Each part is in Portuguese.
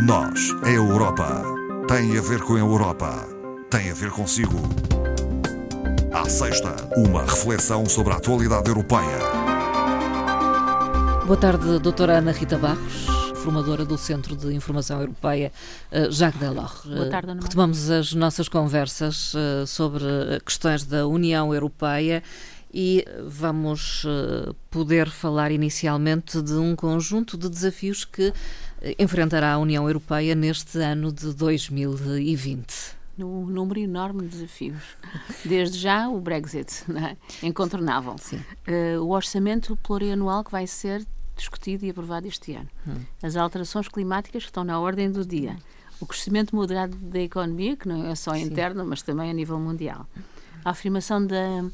Nós, a Europa, tem a ver com a Europa, tem a ver consigo. À sexta, uma reflexão sobre a atualidade europeia. Boa tarde, doutora Ana Rita Barros, formadora do Centro de Informação Europeia eh, Jacques Delors. Boa tarde, Ana Retomamos as nossas conversas eh, sobre questões da União Europeia e vamos eh, poder falar inicialmente de um conjunto de desafios que enfrentará a União Europeia neste ano de 2020 um número enorme de desafios. Desde já o Brexit, é? incontornável. Uh, o orçamento plurianual que vai ser discutido e aprovado este ano. Hum. As alterações climáticas que estão na ordem do dia. O crescimento moderado da economia, que não é só Sim. interno, mas também a nível mundial. A afirmação da,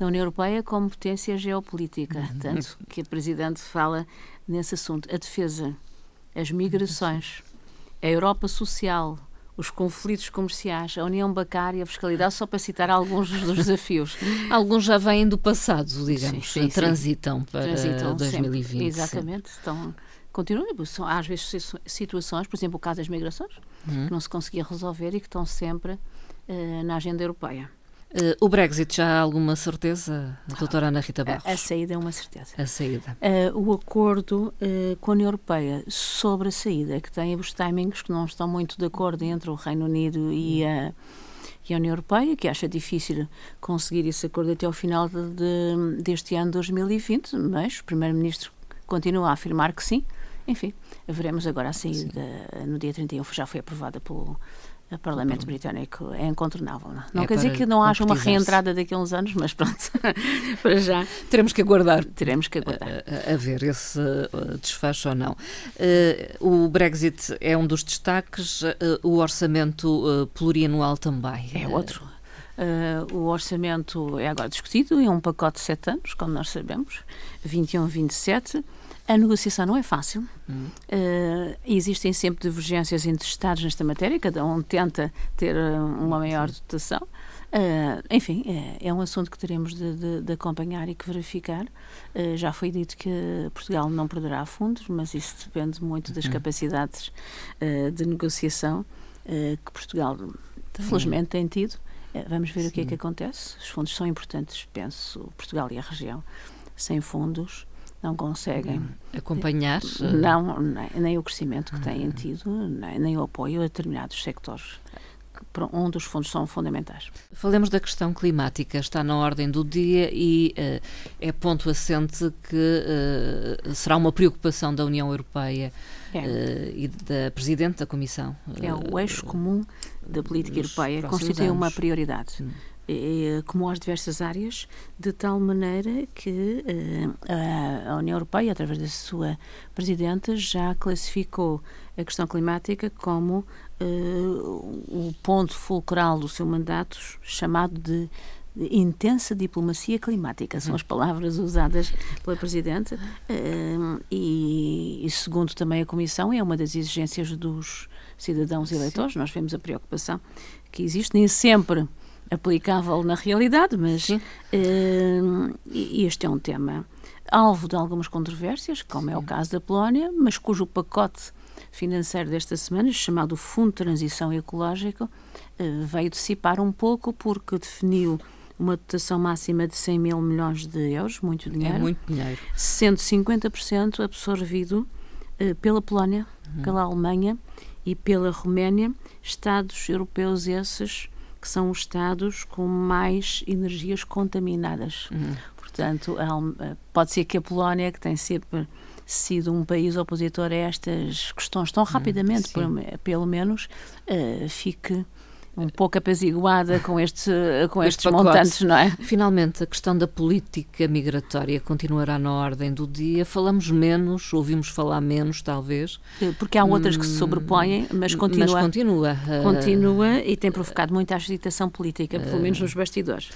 da União Europeia como potência geopolítica, uhum. tanto que a Presidente fala nesse assunto. A defesa as migrações, a Europa social, os conflitos comerciais, a união bancária, a fiscalidade, só para citar alguns dos desafios. alguns já vêm do passado, digamos, sim, sim, transitam sim. para transitam 2020. Sempre. Exatamente, estão, continuam, são às vezes situações, por exemplo, o caso das migrações, hum. que não se conseguia resolver e que estão sempre uh, na agenda europeia. Uh, o Brexit já há alguma certeza, doutora Ana Rita Barros? A, a saída é uma certeza. A saída. Uh, o acordo uh, com a União Europeia sobre a saída, que tem os timings que não estão muito de acordo entre o Reino Unido e a, e a União Europeia, que acha difícil conseguir esse acordo até ao final de, de, deste ano 2020, mas o Primeiro-Ministro continua a afirmar que sim. Enfim, veremos agora a saída no dia 31, já foi aprovada pelo o Parlamento Britânico é incontornável. Não, não é quer dizer que não haja uma reentrada daqui a uns anos, mas pronto, para já. Teremos que aguardar. Teremos que aguardar. A, a, ver esse uh, desfecho ou não. Uh, o Brexit é um dos destaques, uh, o orçamento uh, plurianual também. É outro. Uh, o orçamento é agora discutido em um pacote de sete anos, como nós sabemos, 21-27. A negociação não é fácil. Uh, existem sempre divergências entre Estados nesta matéria, cada um tenta ter eh, uma maior dotação. Uh, enfim, é, é, um assunto que teremos de, de, de acompanhar e que verificar. Uh, já foi dito que Portugal não perderá fundos, mas isso depende muito das uhum. capacidades de negociação que Portugal, felizmente, tem tido. vamos ver Sim. o que é que acontece. Os fundos são importantes, penso, Portugal e a região. Sem fundos, não conseguem hum, acompanhar não nem, o crescimento que têm tido nem, nem, o apoio a determinados sectores onde os fundos são fundamentais. Falemos da questão climática, está na ordem do dia e uh, é ponto assente que uh, será uma preocupação da União Europeia é. uh, e da Presidente da Comissão. É o eixo comum da política europeia, constitui anos. uma prioridade. Hum. Eh, como as diversas áreas, de tal maneira que eh, a União Europeia, através da sua Presidenta, já classificou a questão climática como eh, o ponto fulcral do seu mandato, chamado de intensa diplomacia climática, são as palavras usadas pela Presidente, e, e, segundo também a Comissão, é uma das exigências dos cidadãos eleitores. Nós vemos a preocupação que existe, nem sempre aplicável na realidade, mas uh, este é um tema alvo de algumas controvérsias, como Sim. é o caso da Polónia, mas cujo pacote financeiro desta semana, chamado Fundo de Transição Ecológica, uh, veio dissipar um pouco porque definiu uma dotação máxima de 100 mil milhões de euros, muito é dinheiro. É muito dinheiro. Sendo 50% absorvido uh, pela Polónia, uhum. pela Alemanha e pela Roménia, Estados europeus esses que são os estados com mais energias contaminadas. Uhum. Portanto, eh, pode ser que a Polónia, que tem sempre sido um país opositor a estas questões tão uhum. rapidamente, uhum, pelo menos, uh, fique um pouco apaziguada com, este, com este estes montantes, não é? Finalmente, a questão da política migratória continuará na ordem do dia. Falamos menos, ouvimos falar menos, talvez. Porque há outras que se hum, sobrepõem, mas continua. Mas continua. Continua e tem provocado muita agitação política, pelo menos nos bastidores.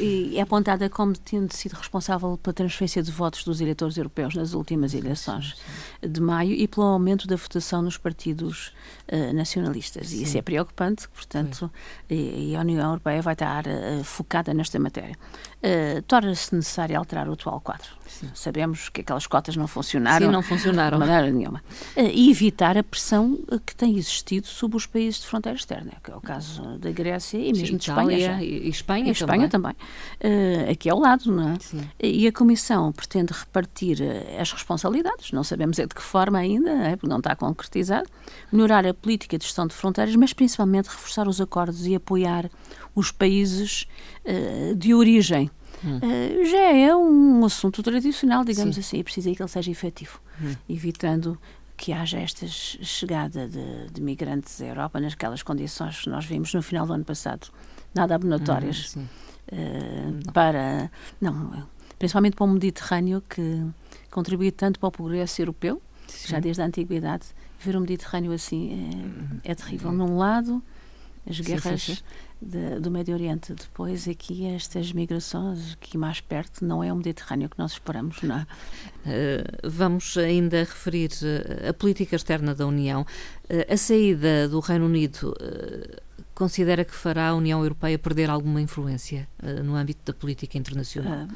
E é apontada como tendo sido responsável pela transferência de votos dos eleitores europeus nas últimas eleições de maio e pelo aumento da votação nos partidos uh, nacionalistas. E isso é preocupante, portanto portanto, e, e, a União Europeia vai estar uh, focada nesta matéria. Uh, Torna-se necessário alterar o atual quadro. Sim. Sabemos que aquelas cotas não funcionaram. Sim, não funcionaram. De maneira nenhuma. Uh, e evitar a pressão que tem existido sobre os países de fronteira externa, que é o caso da Grécia e mesmo Sim, de Espanha. Já. E Espanha e Espanha também. também. aqui ao lado, não é? Sim. E a Comissão pretende repartir as responsabilidades, não sabemos é de que forma ainda, é, porque não está concretizado, melhorar a política de gestão de fronteiras, mas principalmente reforçar os acordos e apoiar os países uh, de origem. Hum. Uh, já é um assunto tradicional, digamos Sim. assim, e precisa que ele seja efetivo, hum. evitando que haja esta chegada de, de, migrantes à Europa naquelas condições que nós vimos no final do ano passado, nada abonatórias hum, uh, para não principalmente para o Mediterrâneo que contribui tanto para o progresso europeu, sim. já desde a antiguidade ver o Mediterrâneo assim é, é terrível. Num lado, as guerras sim, sim, de, do Médio Oriente, depois aqui estas migrações, aqui mais perto, não é o Mediterrâneo que nós esperamos, não? Uh, vamos ainda referir uh, a política externa da União. Uh, a saída do Reino Unido considera que fará a União Europeia perder alguma influência no âmbito da política internacional?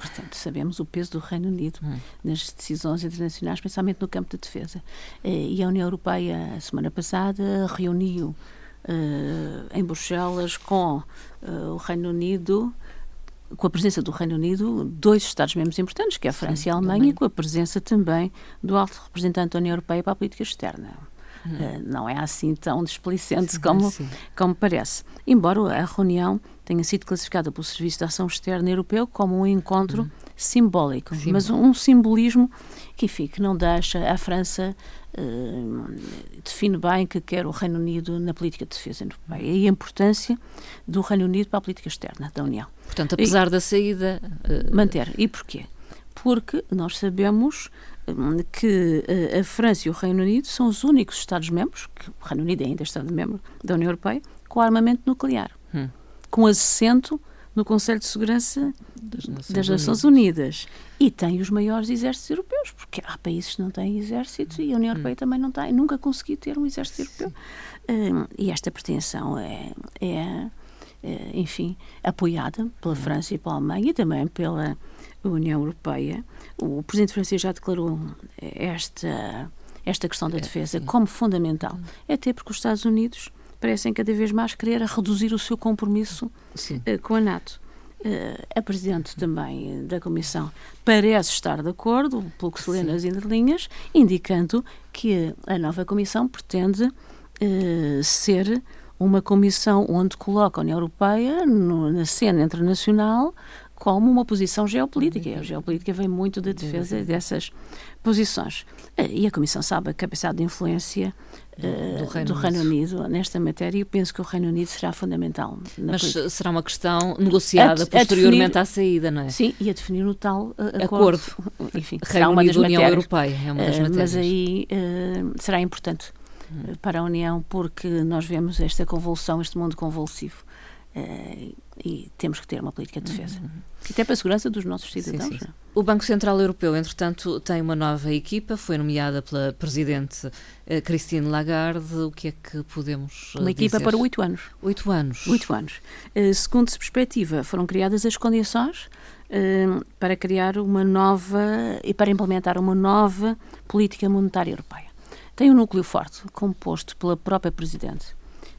Portanto, sabemos o peso do Reino Unido hum. nas decisões internacionais, principalmente no campo de defesa. Eh, e a União Europeia, a semana passada, reuniu uh, em Bruxelas com uh, o Reino Unido com a presença do Reino Unido, dois Estados-membros importantes, que é a França Sim, e a Alemanha, também. e com a presença também do alto representante da União Europeia para a política externa. Hum. Uh, não é assim tão displicente como, como parece. Embora a reunião tenha sido classificada pelo Serviço de Ação Externa Europeu como um encontro uhum. Simbólico, Sim. mas um, simbolismo que, enfim, que não deixa a França uh, define bem que quer o Reino Unido na política de defesa europeia e a importância do Reino Unido para a política externa da União. Portanto, apesar e, da saída... Uh, manter. E porquê? Porque nós sabemos hum, que uh, a França e o Reino Unido são os únicos Estados-membros, que o Reino Unido é ainda Estado-membro da União Europeia, com armamento nuclear. Hum com assento no Conselho de Segurança das Nações, das Nações Unidas. Unidas. E tem os maiores exércitos europeus, porque há países que não têm exércitos e a União Europeia hum. também não tem, nunca conseguiu ter um exército europeu. Um, e esta pretensão é, é, é, enfim, apoiada pela hum. França e pela Alemanha e também pela União Europeia. O presidente francês já declarou esta, esta questão da é, defesa como fundamental, hum. até porque os Estados Unidos parecem cada vez mais querer reduzir o seu compromisso uh, com a NATO. Uh, a Presidente também da Comissão parece estar de acordo, pelo que se lê nas entrelinhas, indicando que a nova Comissão pretende uh, ser uma comissão onde coloca a União Europeia no, na cena internacional como uma posição geopolítica. A geopolítica vem muito da defesa dessas posições. E a Comissão sabe a capacidade de influência do, Reino, do Reino Unido. nesta matéria e eu penso que o Reino Unido será fundamental. Mas política. será uma questão negociada a, posteriormente definir, à saída, não é? Sim, e a definir o tal uh, acordo. acordo. Enfim, Reino será uma Unido das União Europeia é uma das uh, Mas aí uh, será importante hum. para a União porque nós vemos esta convulsão, este mundo convulsivo. Uh, e temos que ter uma política de defesa. Uhum. Até para a segurança dos nossos cidadãos. Sim, sim. O Banco Central Europeu, entretanto, tem uma nova equipa, foi nomeada pela Presidente uh, Christine Lagarde. O que é que podemos uh, Uma equipa para oito anos. Oito anos. Oito anos. Uh, segundo se perspectiva, foram criadas as condições para criar uma nova e para implementar uma nova política monetária europeia. Tem um núcleo forte, composto pela própria Presidente,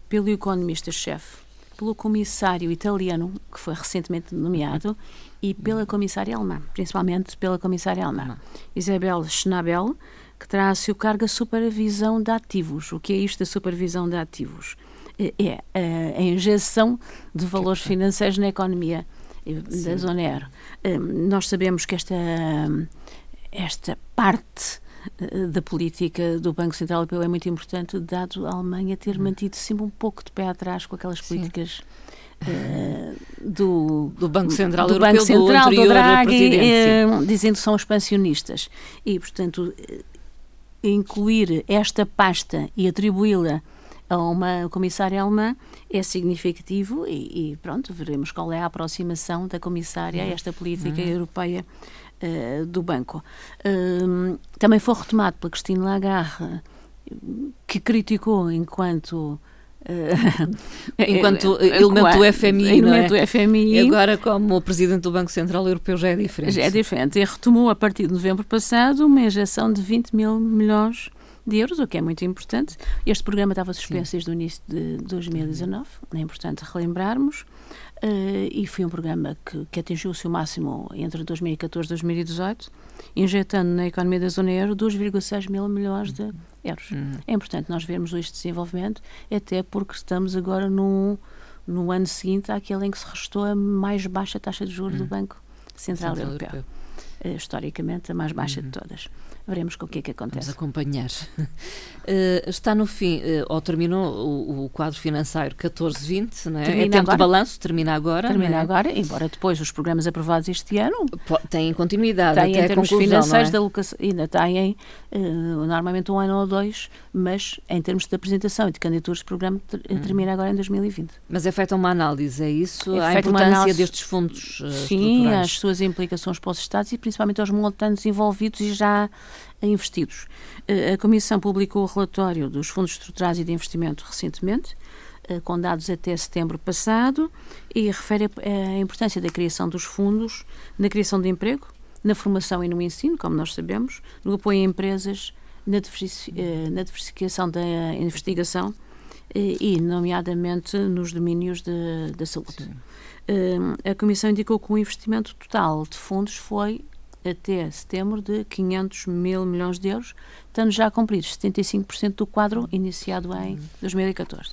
pelo economista-chefe pelo comissário italiano, que foi recentemente nomeado, e pela comissária alemã, principalmente pela comissária alemã, Isabel Schnabel, que terá a seu cargo a supervisão de ativos. O que é isto da supervisão de ativos? É a, injeção de valores financeiros na economia Sim. da zona euro. Hum, nós sabemos que esta, esta parte eh, da política do Banco Central Europeu é muito importante, dado a Alemanha ter mantido sempre um pouco de pé atrás com aquelas políticas uh, do, do Banco Central do Europeu, Banco Central, do, do Draghi, uh, dizendo que são expansionistas. E, portanto, incluir esta pasta e atribuí-la a uma comissária alemã é significativo e, e, pronto, veremos qual é a aproximação da comissária a uhum. esta política uhum. europeia uh, do banco. Uh, também foi retomado pela Cristina Lagarde, que criticou enquanto enquanto elemento do FMI, elemento é? FMI. Agora, como o Presidente do Banco Central Europeu, já é diferente. Já é diferente. E retomou, a partir de novembro passado, uma injeção de 20 mil milhões de euros, o que é muito importante. Este programa estava suspenso desde o início de 2019, é importante relembrarmos. Uh, e foi um programa que, que, atingiu o seu máximo entre 2014 e 2018, injetando na economia da zona euro 2,6 mil milhões de euros. Uhum. É importante nós vermos este desenvolvimento, até porque estamos agora no, no ano seguinte àquele em que se restou a mais baixa taxa de juros uhum. do Banco Central, Central Europeu. Europeu. Uh, historicamente, a mais baixa uhum. de todas. Veremos com o que é que acontece. Vamos acompanhar. Uh, está no fim, uh, ou terminou o, o quadro financeiro 14-20, não é? Termina é tempo agora. de balanço, termina agora. Termina é? agora, embora depois os programas aprovados este ano têm continuidade. Têm até em termos financeiros é? da alocação, ainda têm uh, normalmente um ano ou dois, mas em termos de apresentação e de candidaturas, o programa ter, hum. termina agora em 2020. Mas é feita uma análise, é isso? É a importância análise, destes fundos Sim, as suas implicações para os Estados e principalmente aos montantes envolvidos e já investidos. Eh, a Comissão publicou o relatório dos fundos estruturais e de investimento recentemente, eh, com dados até setembro passado, e refere a importância da criação dos fundos na criação de emprego, na formação e no ensino, como nós sabemos, no apoio a empresas, na, eh, diversificação da investigação e, nomeadamente, nos domínios da saúde. A Comissão indicou que o investimento total de fundos foi até setembro de 500 mil milhões de euros, estando já cumpridos 75% do quadro iniciado em 2014.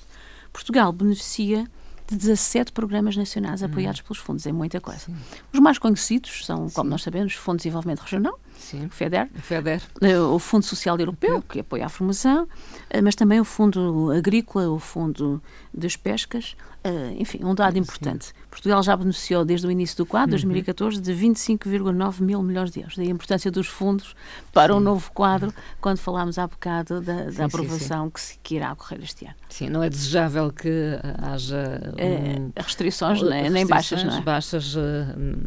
Portugal beneficia de 17 programas nacionais apoiados pelos fundos, é muita coisa. Sim. Os mais conhecidos são, como Sim. nós sabemos, Fundo de Desenvolvimento Regional, Sim. o FEDER, o, FEDER. Eh, o Fundo Social Europeu, que apoia a formação, eh, mas também o Fundo Agrícola, o Fundo das Pescas, Uh, enfim, um dado importante. Sim. Portugal já beneficiou desde o início do quadro, uhum. 2014, de 25,9 mil milhões de euros. Daí a importância dos fundos para o um novo quadro, quando falámos há bocado da, sim, da aprovação sim, que, se, que irá ocorrer este ano. Sim, não é desejável que haja um, uh, restrições, restrições, nem baixas, não é? baixas uh,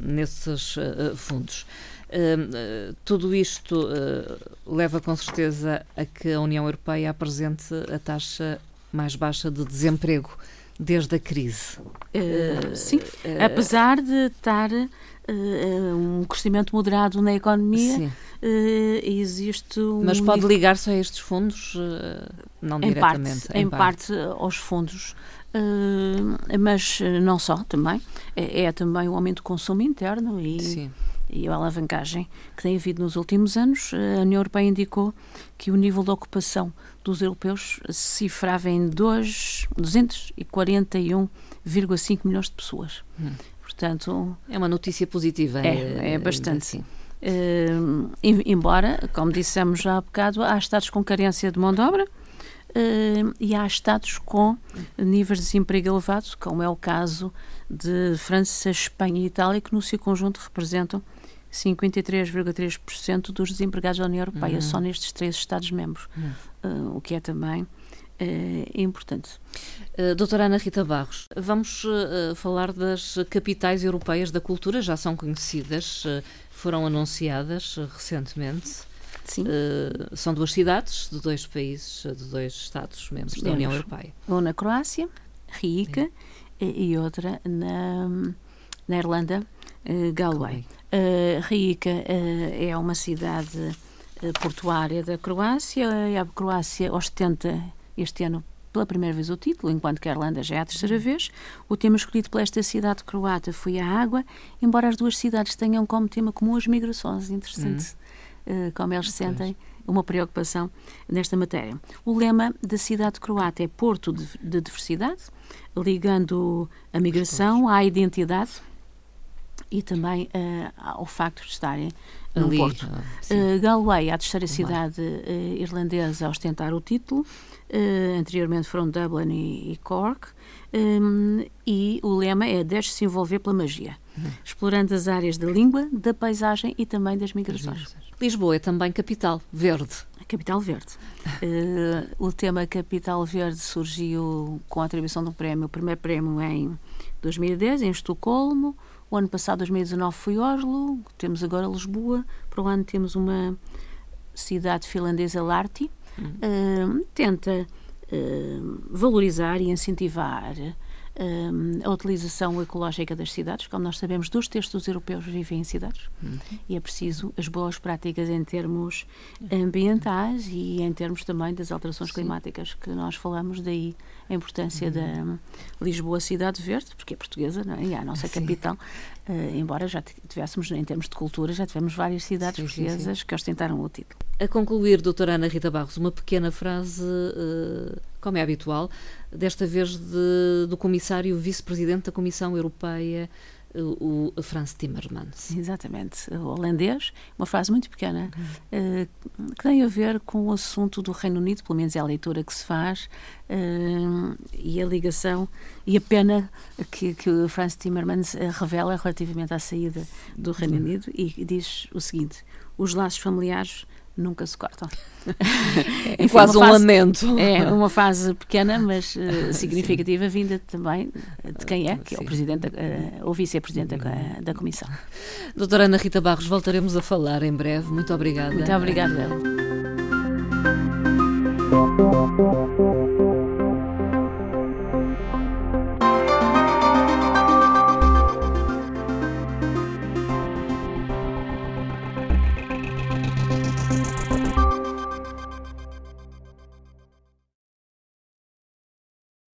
nesses fundos. Uh, tudo isto uh, leva com certeza a que a União Europeia apresente a taxa mais baixa de desemprego desde a crise. Uh, sim, uh, apesar de estar uh, um crescimento moderado na economia, existe um... Mas pode ligar-se a estes fundos? não em diretamente? Parte, em, parte. parte aos fundos. mas não só, também. É, é, também o aumento do consumo interno e... Sim e a alavancagem que tem havido nos últimos anos, a União Europeia indicou que o nível de ocupação dos europeus se cifrava em 241,5 milhões de pessoas. Hum. Portanto, é uma notícia positiva. É, é, é bastante. Assim. Uh, embora, como dissemos já há bocado, há estados com carência de mão de obra, Uh, e há Estados com níveis de desemprego elevados, como é o caso de França, Espanha e Itália, que no seu conjunto representam 53,3% dos desempregados da União Europeia, uhum. só nestes três Estados-membros, uhum. uh, o que é também uh, importante. Uh, doutora Ana Rita Barros, vamos uh, falar das capitais europeias da cultura, já são conhecidas, foram anunciadas recentemente. Sim. são duas cidades de dois países, de dois Estados-membros da União Europeia. Uma na Croácia, Rica, e, e outra na, na Irlanda, Galway. Uh, Rica uh, é uma cidade uh, portuária da Croácia e a Croácia ostenta este ano pela primeira vez o título, enquanto que a Irlanda já é a terceira vez. O tema escolhido por esta cidade croata foi a água, embora as duas cidades tenham como tema comum as migrações. Interessante uhum. como eles sentem uma preocupação nesta matéria. O lema da cidade croata é Porto de, de Diversidade, ligando a migração à identidade e também uh, ao facto de estarem no Ali, Porto. Uh, Galway, a terceira cidade uh, irlandesa a ostentar o título, anteriormente foram Dublin e, e Cork, um, e o lema é Deixe-se envolver pela magia, uhum. explorando as áreas da língua, da paisagem e também das migrações. Lisboa é também capital verde. Capital Verde. o tema Capital Verde surgiu com a atribuição do prémio, o primeiro prémio em 2010, em Estocolmo, o ano passado, 2019, foi Oslo, temos agora Lisboa, para o ano temos uma cidade finlandesa, Larti, uhum. uh, tenta valorizar e incentivar a utilização ecológica das cidades. Como nós sabemos, dois terços dos europeus vivem em cidades uhum. e é preciso as boas práticas em termos ambientais e em termos também das alterações Sim. climáticas que nós falamos, daí a importância uhum. da Lisboa Cidade Verde, porque é portuguesa, não é? E é a nossa Sim. capital, uh, embora já tivéssemos, em termos de cultura, já tivemos várias cidades sim, portuguesas sim, que ostentaram o título. A concluir, doutora Ana Rita Barros, uma pequena frase, uh, como é habitual, desta vez de, do comissário vice-presidente da Comissão Europeia, o Franz Timmermans. Exatamente, o holandês, uma frase muito pequena, uhum. uh, que tem a ver com o assunto do Reino Unido, pelo menos é a leitura que se faz, uh, e a ligação e a pena que, que o Franz Timmermans uh, revela relativamente à saída do Reino uhum. Unido e diz o seguinte: os laços familiares nunca se cortam. É Enfim, quase um fase, lamento. É uma fase pequena, mas uh, significativa, Sim. vinda também de quem é, que Sim. é o presidente, uh, ou vice-presidente da, da Comissão. Doutora Ana Rita Barros, voltaremos a falar em breve. Muito obrigada. Muito obrigada,